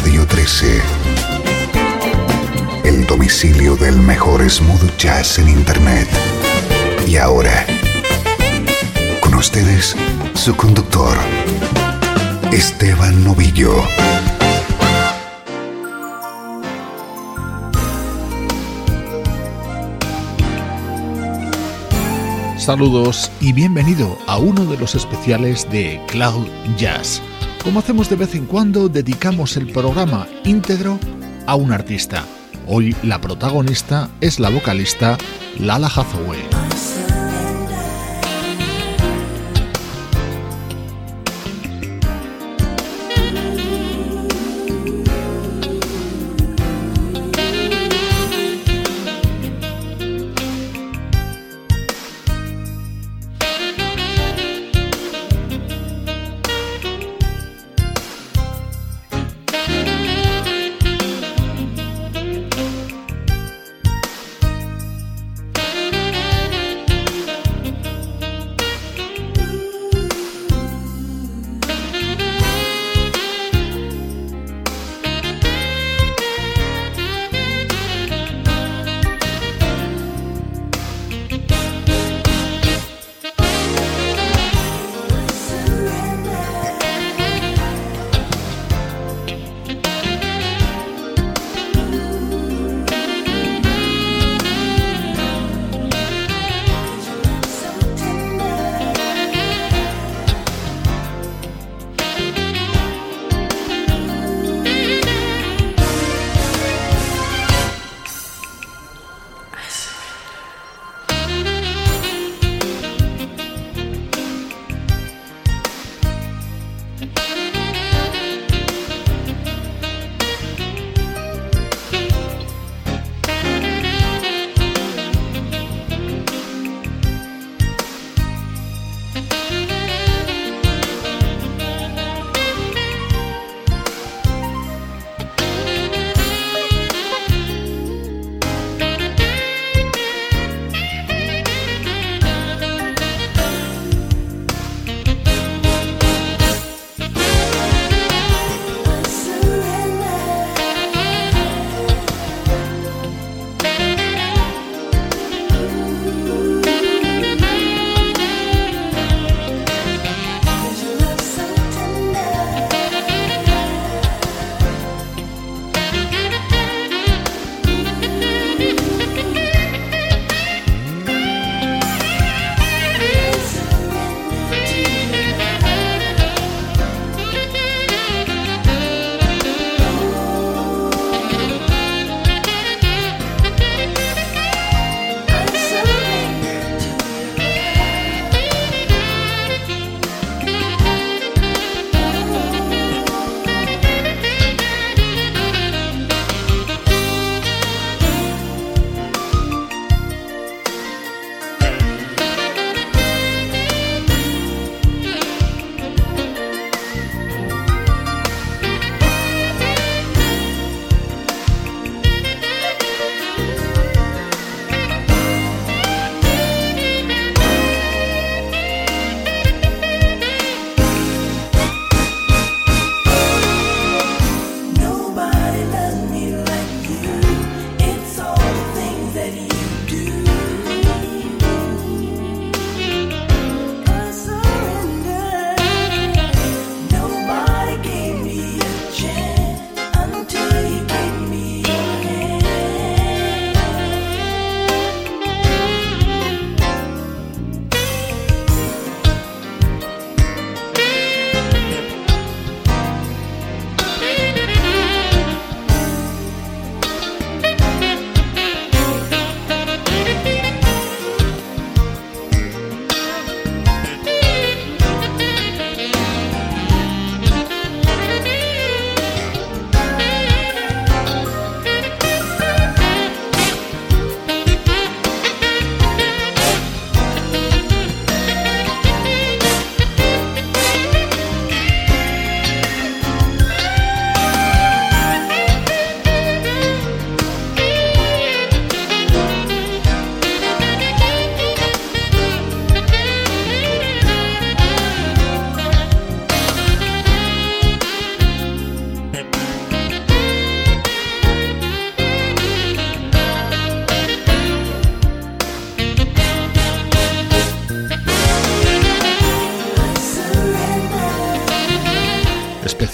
Radio 13. El domicilio del mejor smooth jazz en Internet. Y ahora, con ustedes, su conductor, Esteban Novillo. Saludos y bienvenido a uno de los especiales de Cloud Jazz. Como hacemos de vez en cuando, dedicamos el programa íntegro a un artista. Hoy la protagonista es la vocalista Lala Hathaway.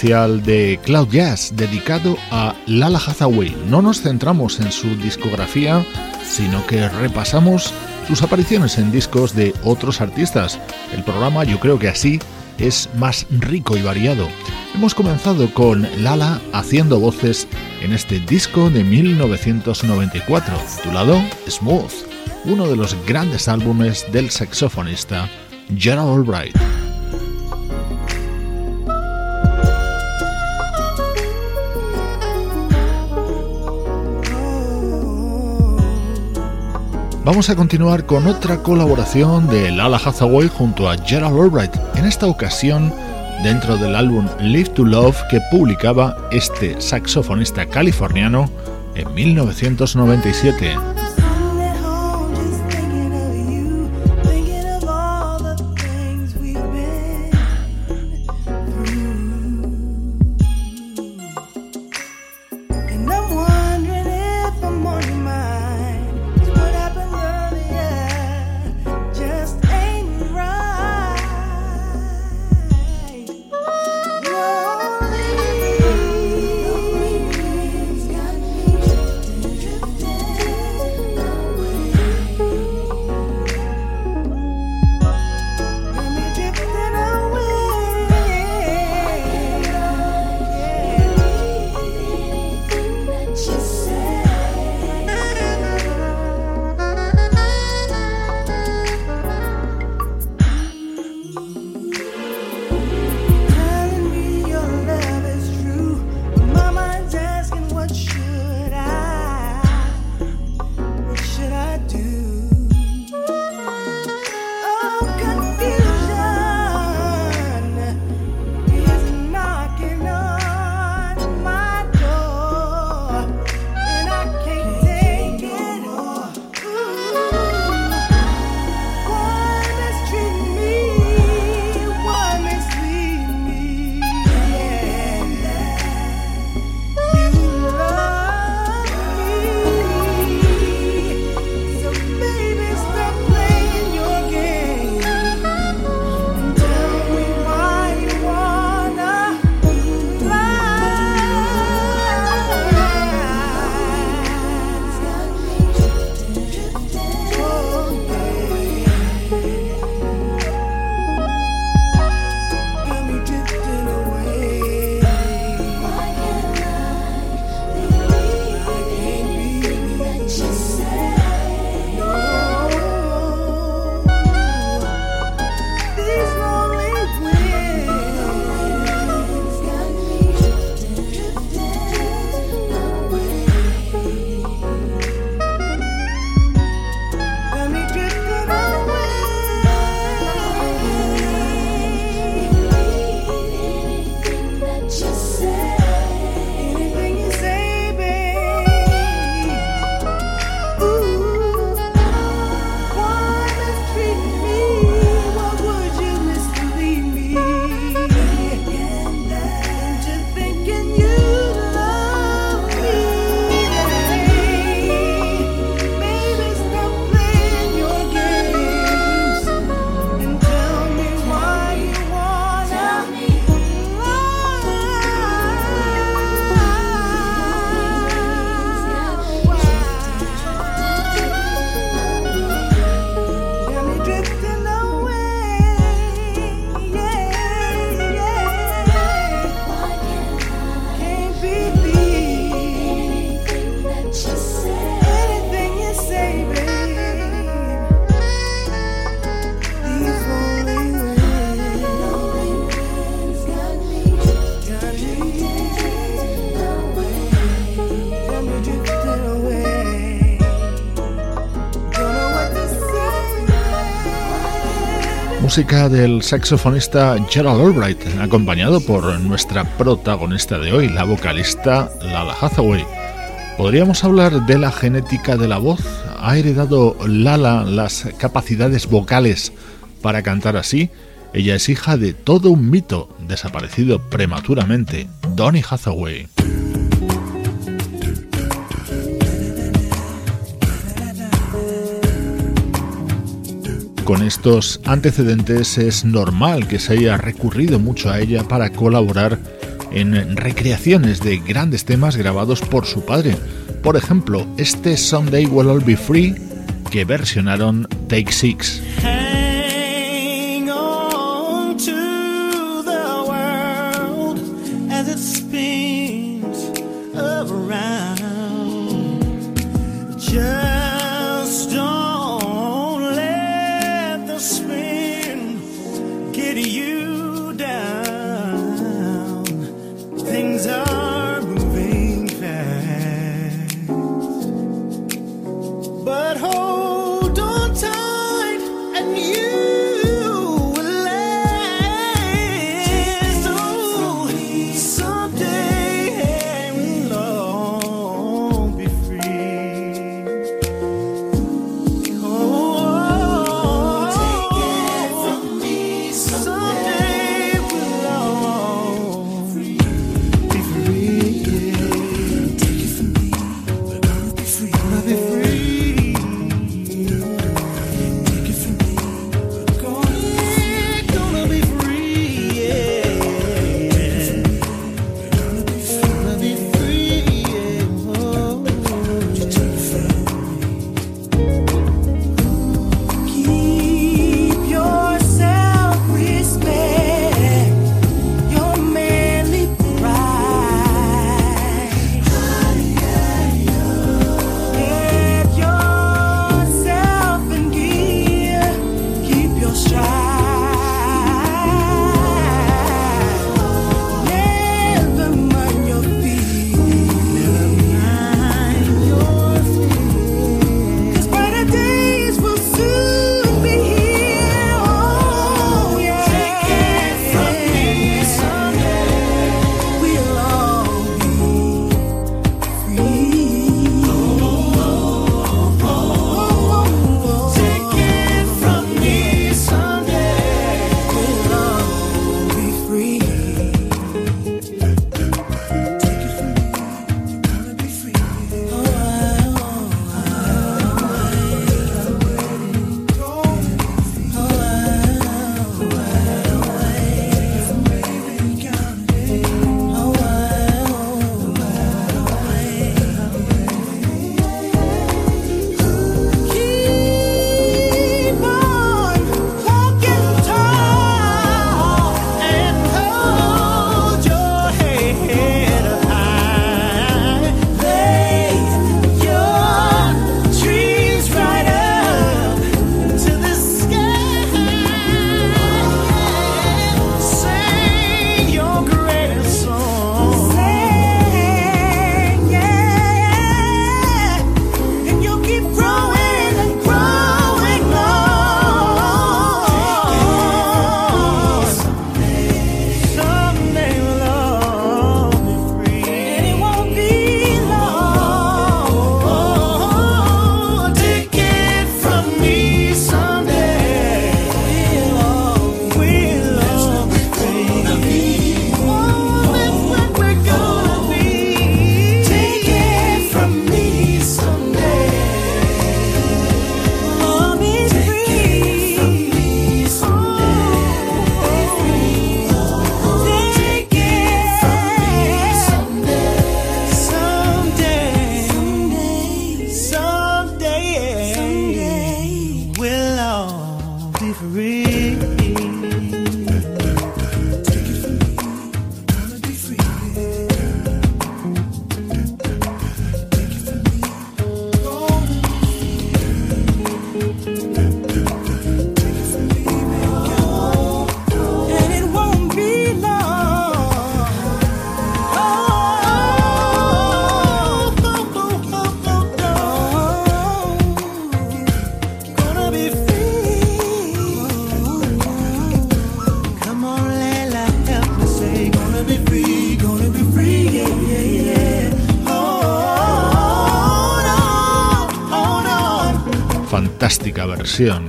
De Cloud Jazz dedicado a Lala Hathaway. No nos centramos en su discografía, sino que repasamos sus apariciones en discos de otros artistas. El programa yo creo que así es más rico y variado. Hemos comenzado con Lala haciendo voces en este disco de 1994, titulado Smooth, uno de los grandes álbumes del saxofonista Gerald Albright. Vamos a continuar con otra colaboración de Lala Hathaway junto a Gerald Albright, en esta ocasión dentro del álbum Live to Love que publicaba este saxofonista californiano en 1997. Música del saxofonista Gerald Albright, acompañado por nuestra protagonista de hoy, la vocalista Lala Hathaway. Podríamos hablar de la genética de la voz. ¿Ha heredado Lala las capacidades vocales para cantar así? Ella es hija de todo un mito desaparecido prematuramente, Donny Hathaway. Con estos antecedentes es normal que se haya recurrido mucho a ella para colaborar en recreaciones de grandes temas grabados por su padre. Por ejemplo, este Someday Will All Be Free que versionaron Take Six.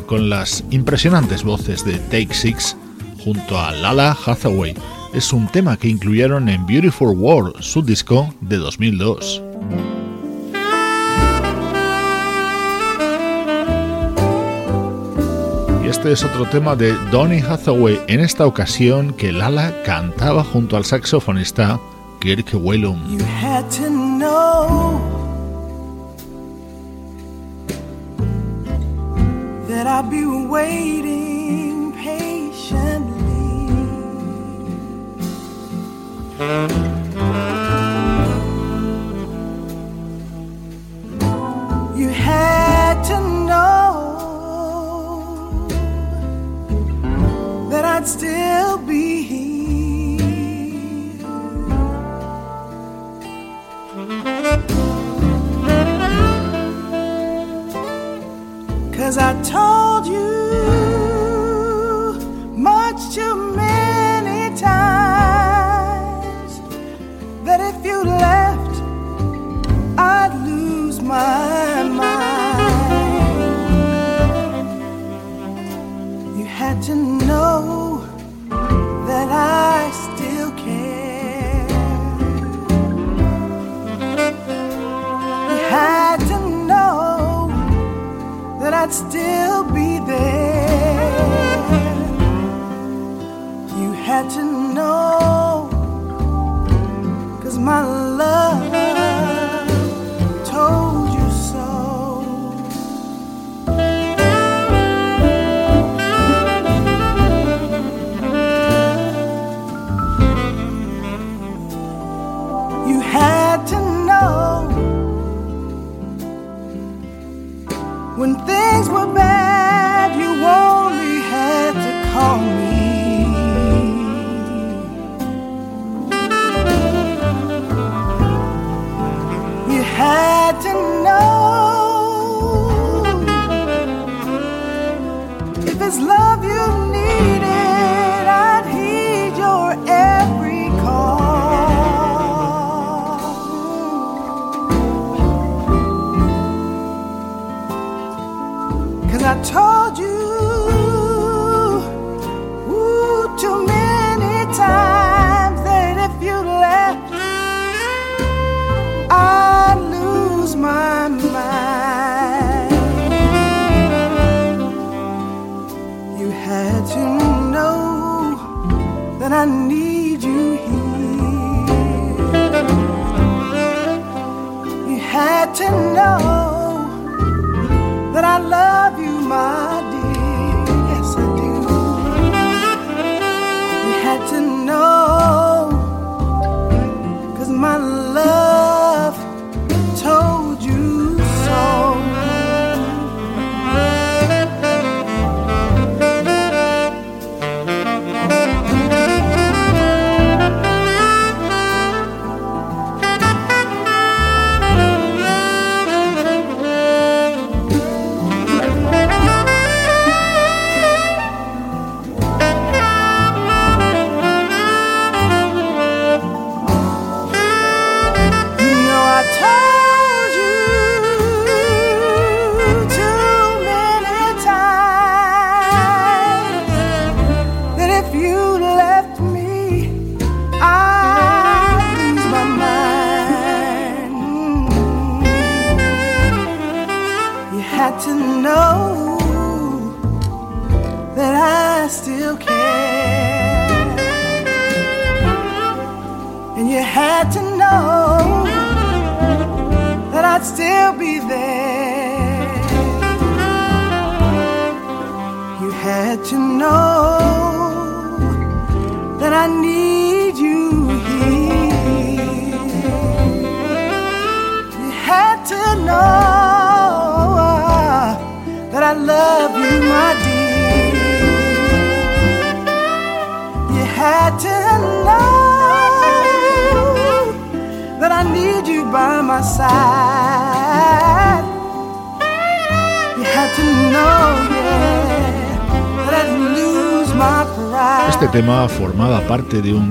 Con las impresionantes voces de Take Six junto a Lala Hathaway. Es un tema que incluyeron en Beautiful World, su disco de 2002. este es otro tema de Donny Hathaway, en esta ocasión que Lala cantaba junto al saxofonista Kirk Whelan. Cause I told you much too many times that if you left, I'd lose my mind. You had to know. I'd still be there. You had to know.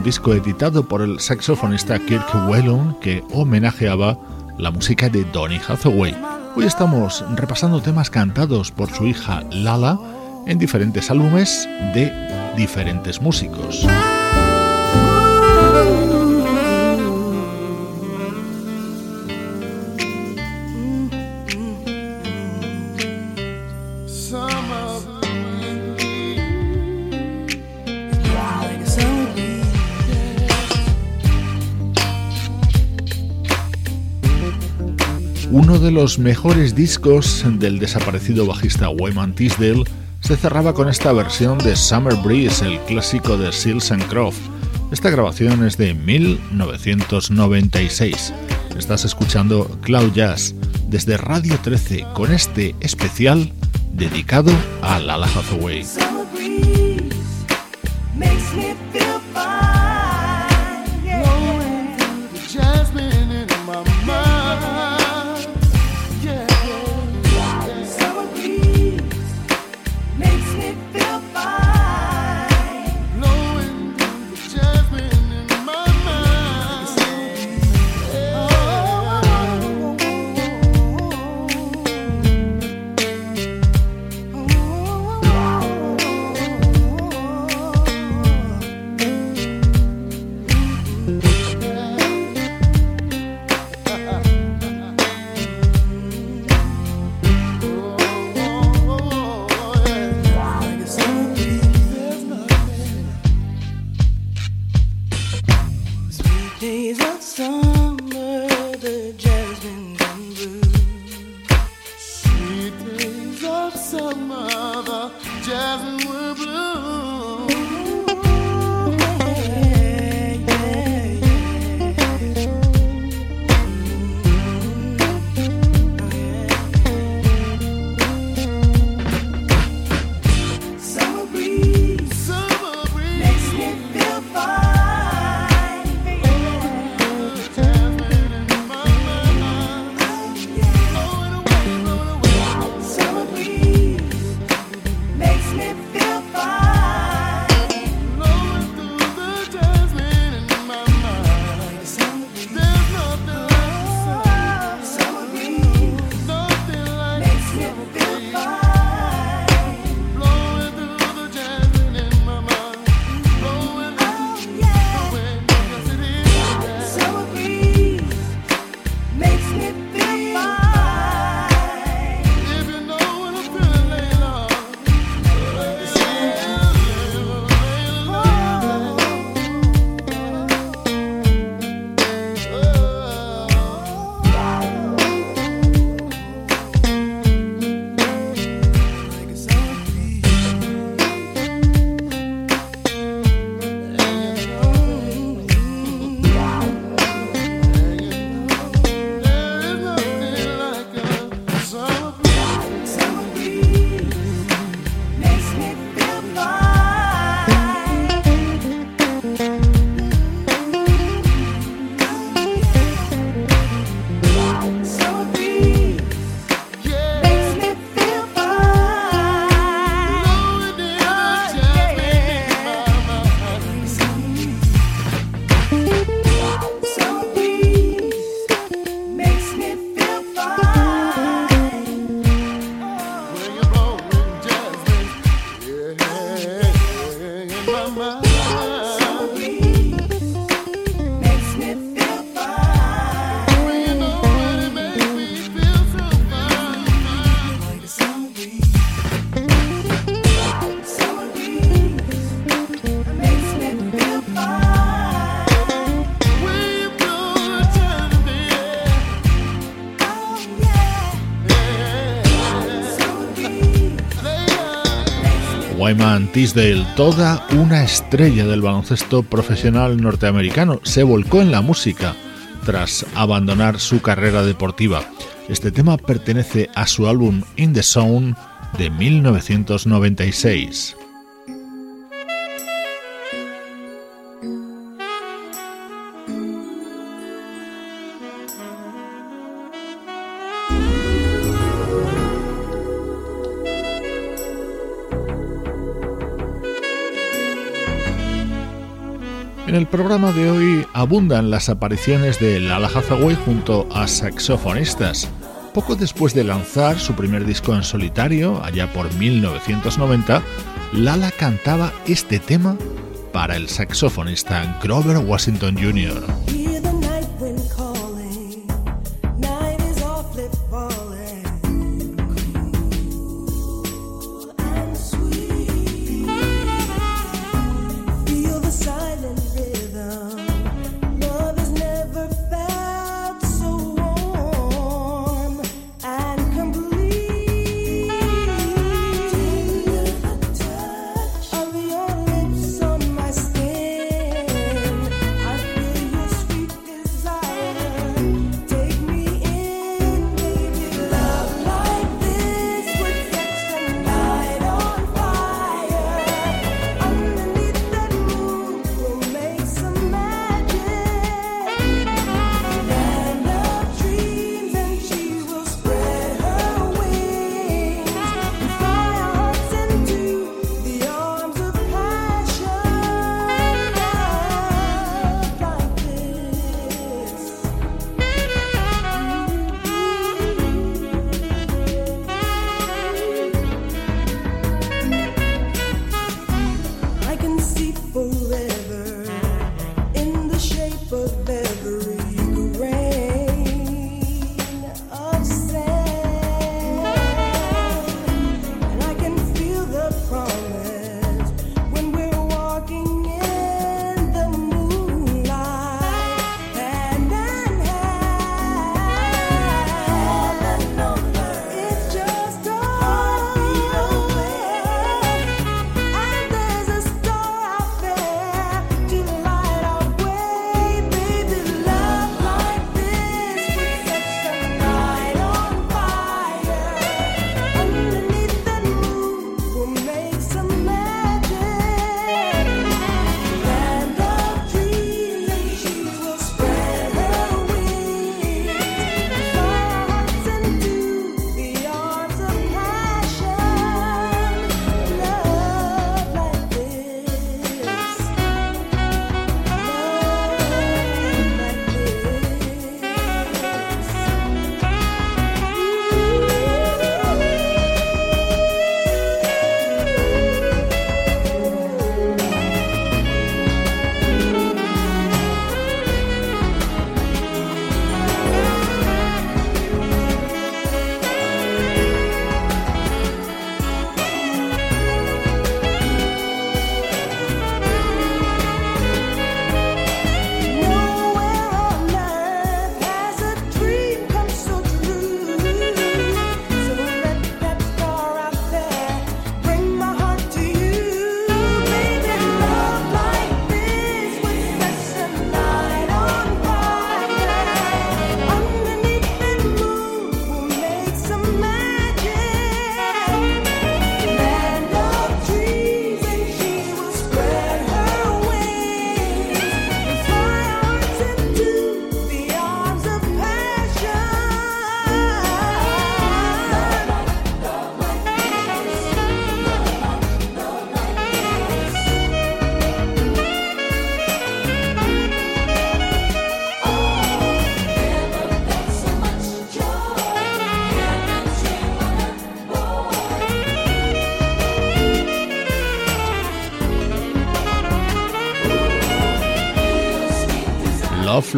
disco editado por el saxofonista Kirk Whelan que homenajeaba la música de Donny Hathaway. Hoy estamos repasando temas cantados por su hija Lala en diferentes álbumes de diferentes músicos. De los mejores discos del desaparecido bajista Wyman Tisdale se cerraba con esta versión de Summer Breeze, el clásico de Seals and Croft. Esta grabación es de 1996. Estás escuchando Cloud Jazz desde Radio 13 con este especial dedicado a Lala Hathaway. Tisdale, toda una estrella del baloncesto profesional norteamericano, se volcó en la música tras abandonar su carrera deportiva. Este tema pertenece a su álbum In the Zone de 1996. En el programa de hoy abundan las apariciones de Lala Hathaway junto a saxofonistas. Poco después de lanzar su primer disco en solitario, allá por 1990, Lala cantaba este tema para el saxofonista Grover Washington Jr.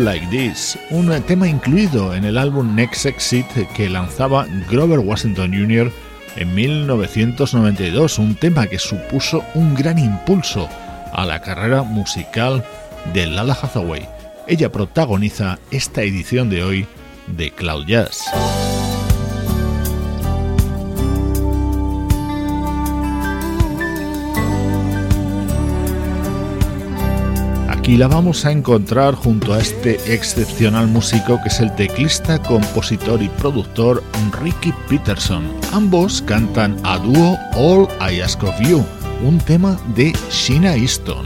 Like This, un tema incluido en el álbum Next Exit que lanzaba Grover Washington Jr. en 1992, un tema que supuso un gran impulso a la carrera musical de Lala Hathaway. Ella protagoniza esta edición de hoy de Cloud Jazz. y la vamos a encontrar junto a este excepcional músico que es el teclista, compositor y productor Ricky Peterson. Ambos cantan a dúo All I Ask of You, un tema de Sheena Easton.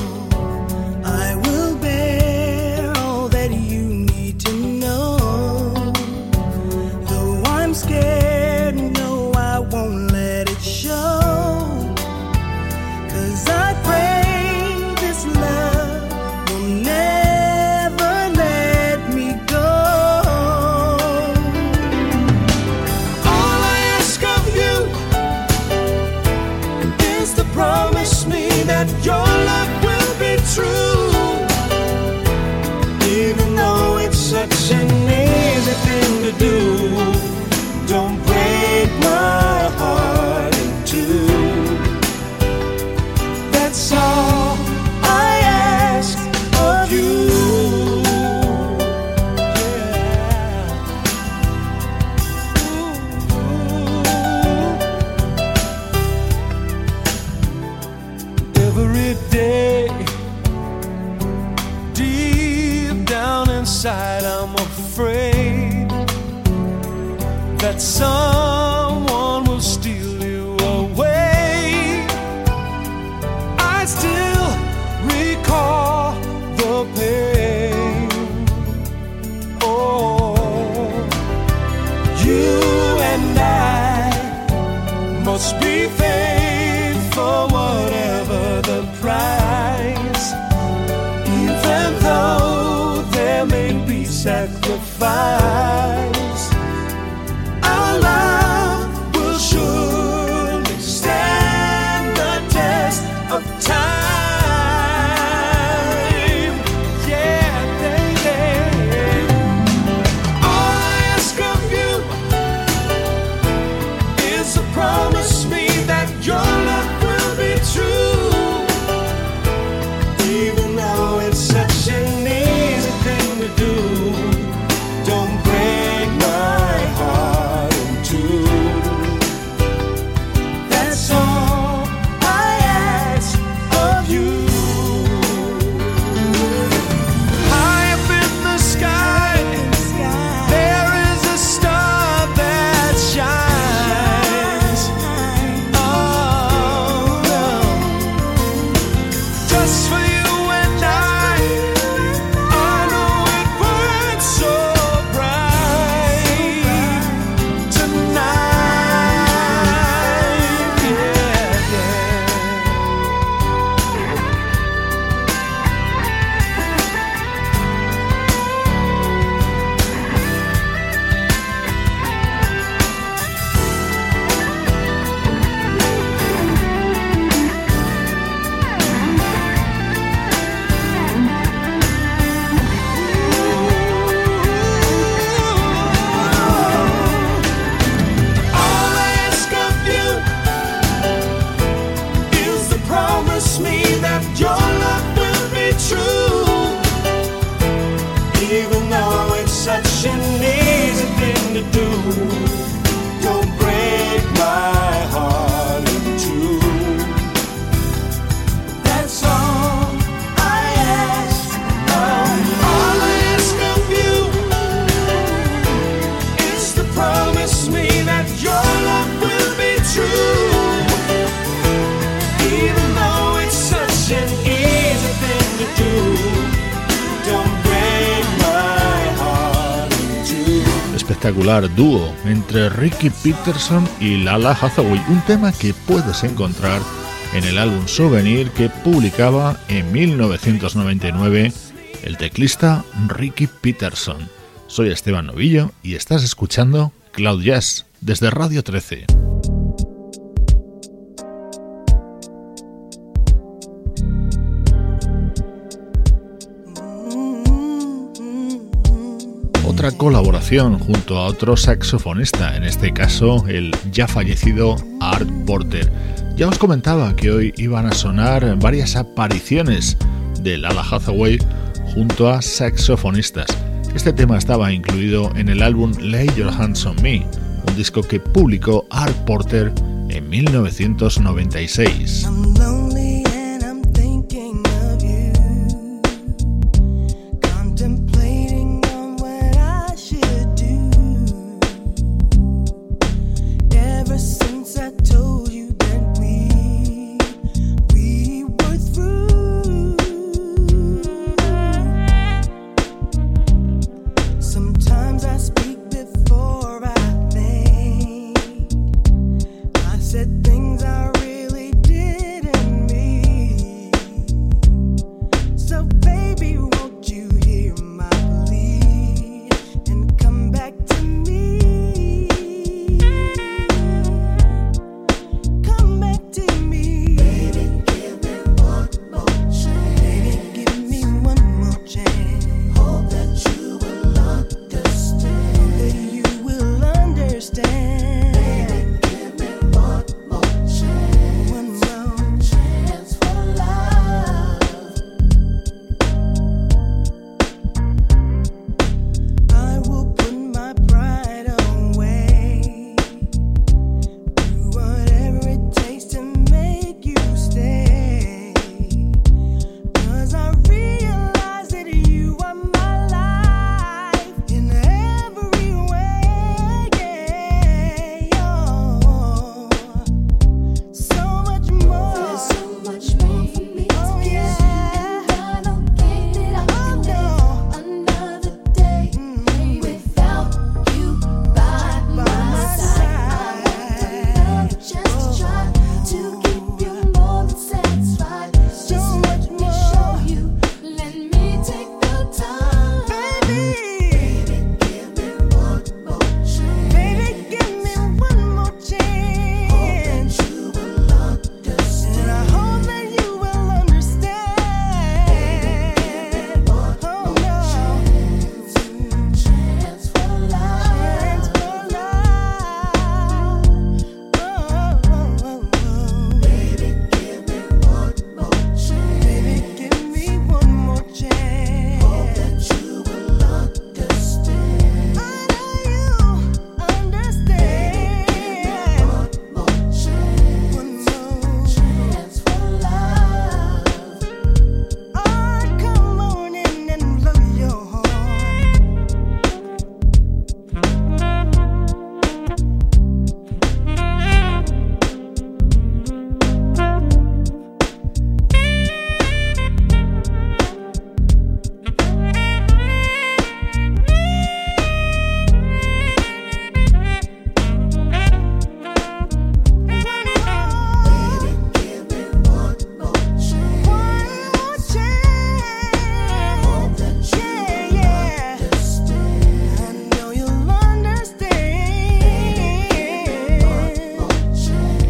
dúo entre Ricky Peterson y Lala Hathaway, un tema que puedes encontrar en el álbum Souvenir que publicaba en 1999 el teclista Ricky Peterson. Soy Esteban Novillo y estás escuchando Cloud Jazz desde Radio 13. Otra colaboración junto a otro saxofonista, en este caso el ya fallecido Art Porter. Ya os comentaba que hoy iban a sonar varias apariciones de Lala Hathaway junto a saxofonistas. Este tema estaba incluido en el álbum Lay Your Hands on Me, un disco que publicó Art Porter en 1996.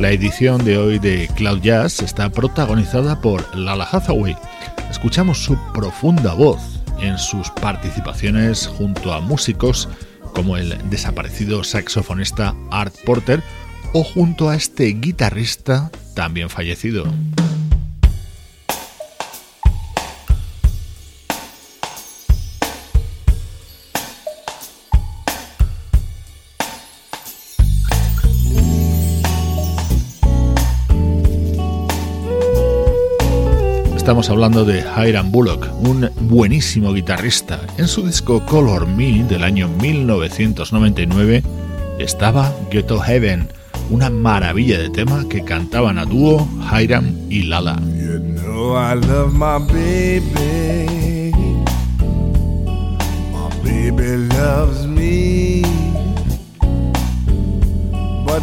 La edición de hoy de Cloud Jazz está protagonizada por Lala Hathaway. Escuchamos su profunda voz en sus participaciones junto a músicos como el desaparecido saxofonista Art Porter o junto a este guitarrista también fallecido. Estamos hablando de Hiram Bullock, un buenísimo guitarrista. En su disco Color Me del año 1999 estaba Ghetto Heaven, una maravilla de tema que cantaban a dúo Hiram y Lala. You know I love my baby. Loves me.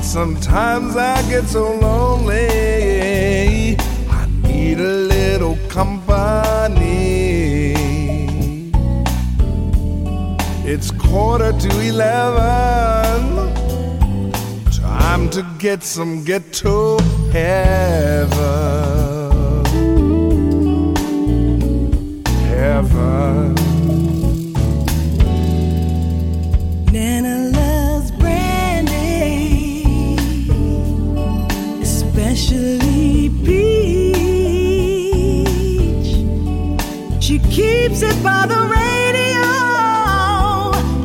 Sometimes I get so lonely. I need a company. It's quarter to eleven. Time to get some ghetto heaven. Heaven. Keeps it by the radio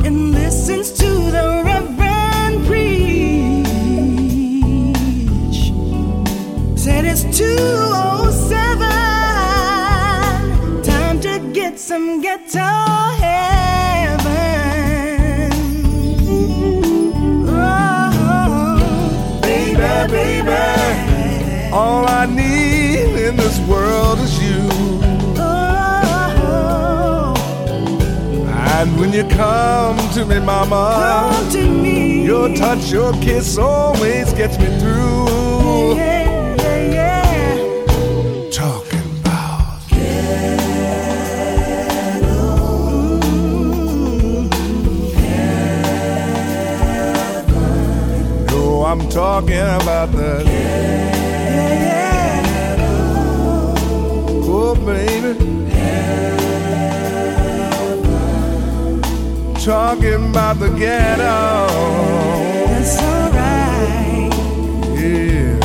and listens to the Reverend preach. Said it's 207, time to get some ghetto when you come to me, mama, come to me. Your touch, your kiss always gets me through. Yeah, yeah, yeah. Talking about ghetto. Heaven. Oh, I'm talking about the ghetto. Oh, baby. Talking about the ghetto. That's alright. Yeah.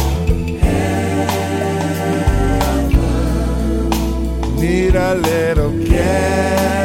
Need a little ghetto.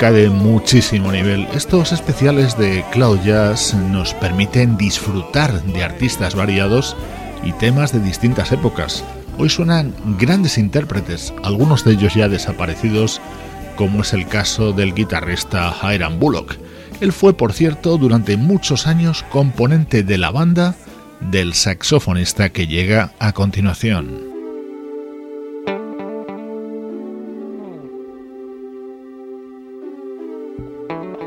Música de muchísimo nivel. Estos especiales de Cloud Jazz nos permiten disfrutar de artistas variados y temas de distintas épocas. Hoy suenan grandes intérpretes, algunos de ellos ya desaparecidos, como es el caso del guitarrista Hiram Bullock. Él fue, por cierto, durante muchos años componente de la banda del saxofonista que llega a continuación.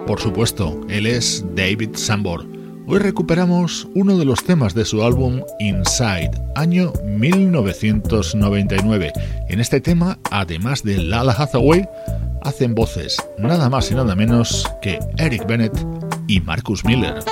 Por supuesto, él es David Sambor. Hoy recuperamos uno de los temas de su álbum Inside, año 1999. En este tema, además de Lala Hathaway, hacen voces nada más y nada menos que Eric Bennett y Marcus Miller.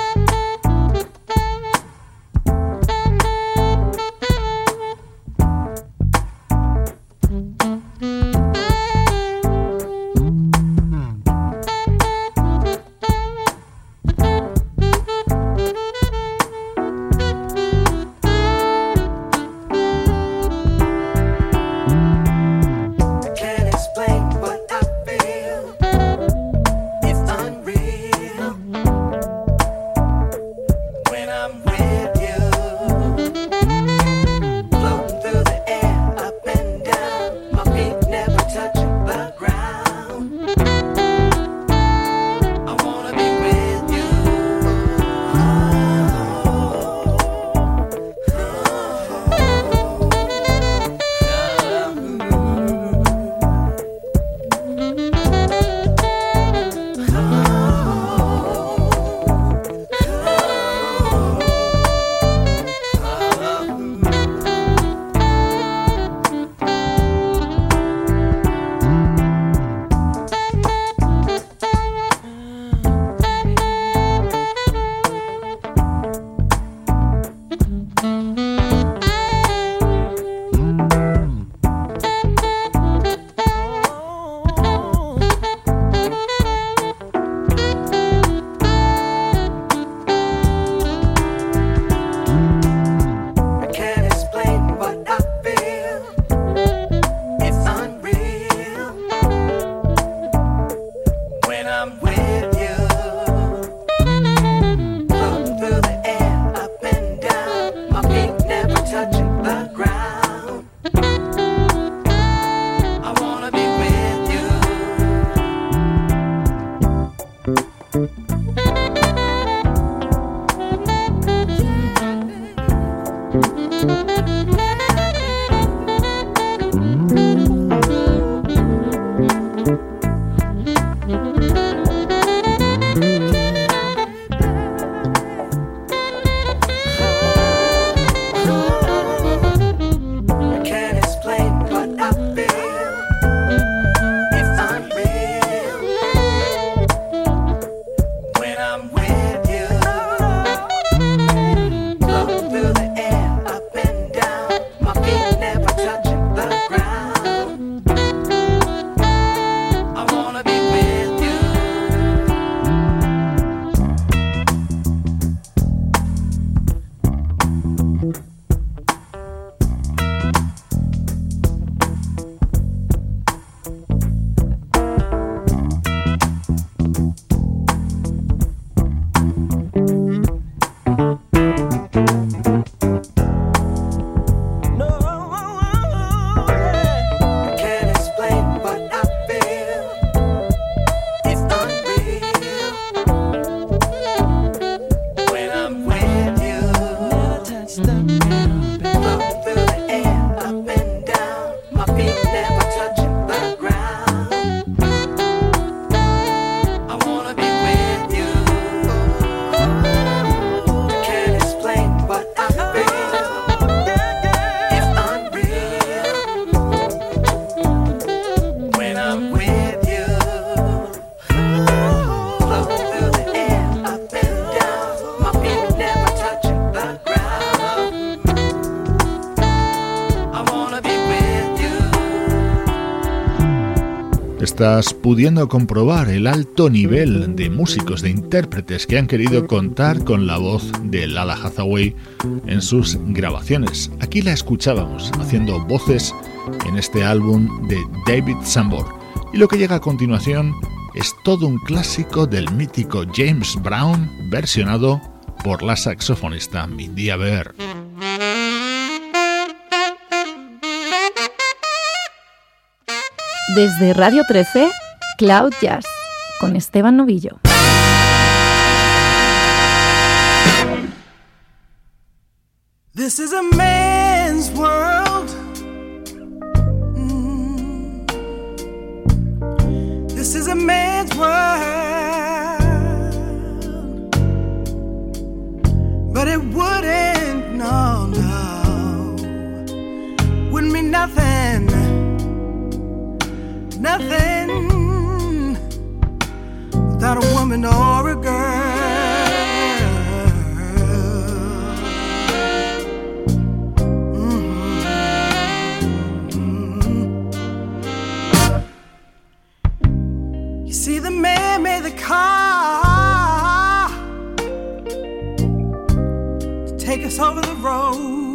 Pudiendo comprobar el alto nivel de músicos, de intérpretes que han querido contar con la voz de Lala Hathaway en sus grabaciones. Aquí la escuchábamos haciendo voces en este álbum de David Sambor. Y lo que llega a continuación es todo un clásico del mítico James Brown versionado por la saxofonista Mindy Aber. Desde Radio 13, Cloud Jazz con Esteban Novillo. This is a man's world. Mm. This is a man's world. But it wouldn't, no, no. Wouldn't mean nothing. Nothing. not a woman or a girl. Mm-hmm. You see, the man made the car to take us over the road.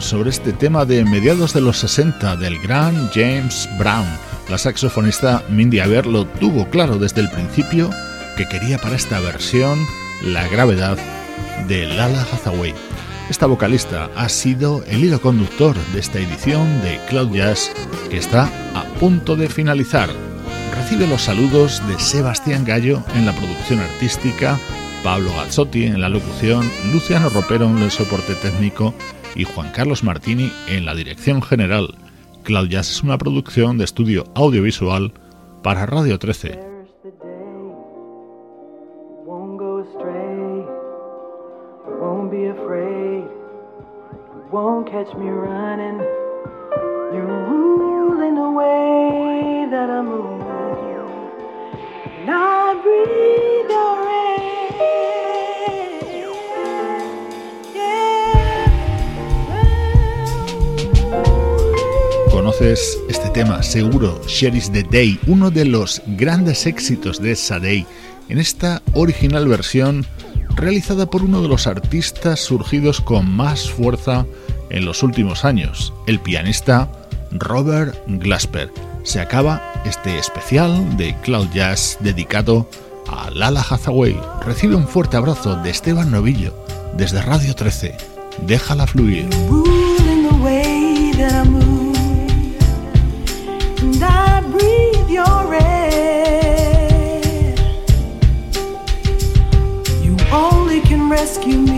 Sobre este tema de mediados de los 60 del gran James Brown. La saxofonista Mindy Aber lo tuvo claro desde el principio que quería para esta versión la gravedad de Lala Hathaway. Esta vocalista ha sido el hilo conductor de esta edición de Cloud Jazz que está a punto de finalizar. Recibe los saludos de Sebastián Gallo en la producción artística, Pablo Gazzotti en la locución, Luciano Ropero en el soporte técnico y Juan Carlos Martini en la dirección general. Cloud es una producción de estudio audiovisual para Radio 13. Conoces este tema, seguro, Share the Day, uno de los grandes éxitos de Sadei, en esta original versión realizada por uno de los artistas surgidos con más fuerza en los últimos años, el pianista Robert Glasper. Se acaba este especial de Cloud Jazz dedicado a Lala Hathaway. Recibe un fuerte abrazo de Esteban Novillo desde Radio 13. Déjala fluir. Rescue me.